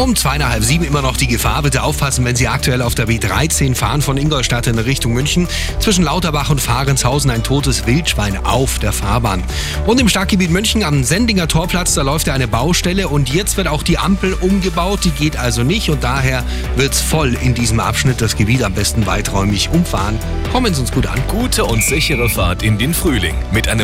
Um zweieinhalb sieben immer noch die Gefahr. Bitte aufpassen, wenn Sie aktuell auf der B13 fahren von Ingolstadt in Richtung München. Zwischen Lauterbach und Fahrenshausen ein totes Wildschwein auf der Fahrbahn. Und im Stadtgebiet München am Sendinger Torplatz, da läuft ja eine Baustelle und jetzt wird auch die Ampel umgebaut. Die geht also nicht und daher wird es voll in diesem Abschnitt. Das Gebiet am besten weiträumig umfahren. Kommen Sie uns gut an. Gute und sichere Fahrt in den Frühling mit einem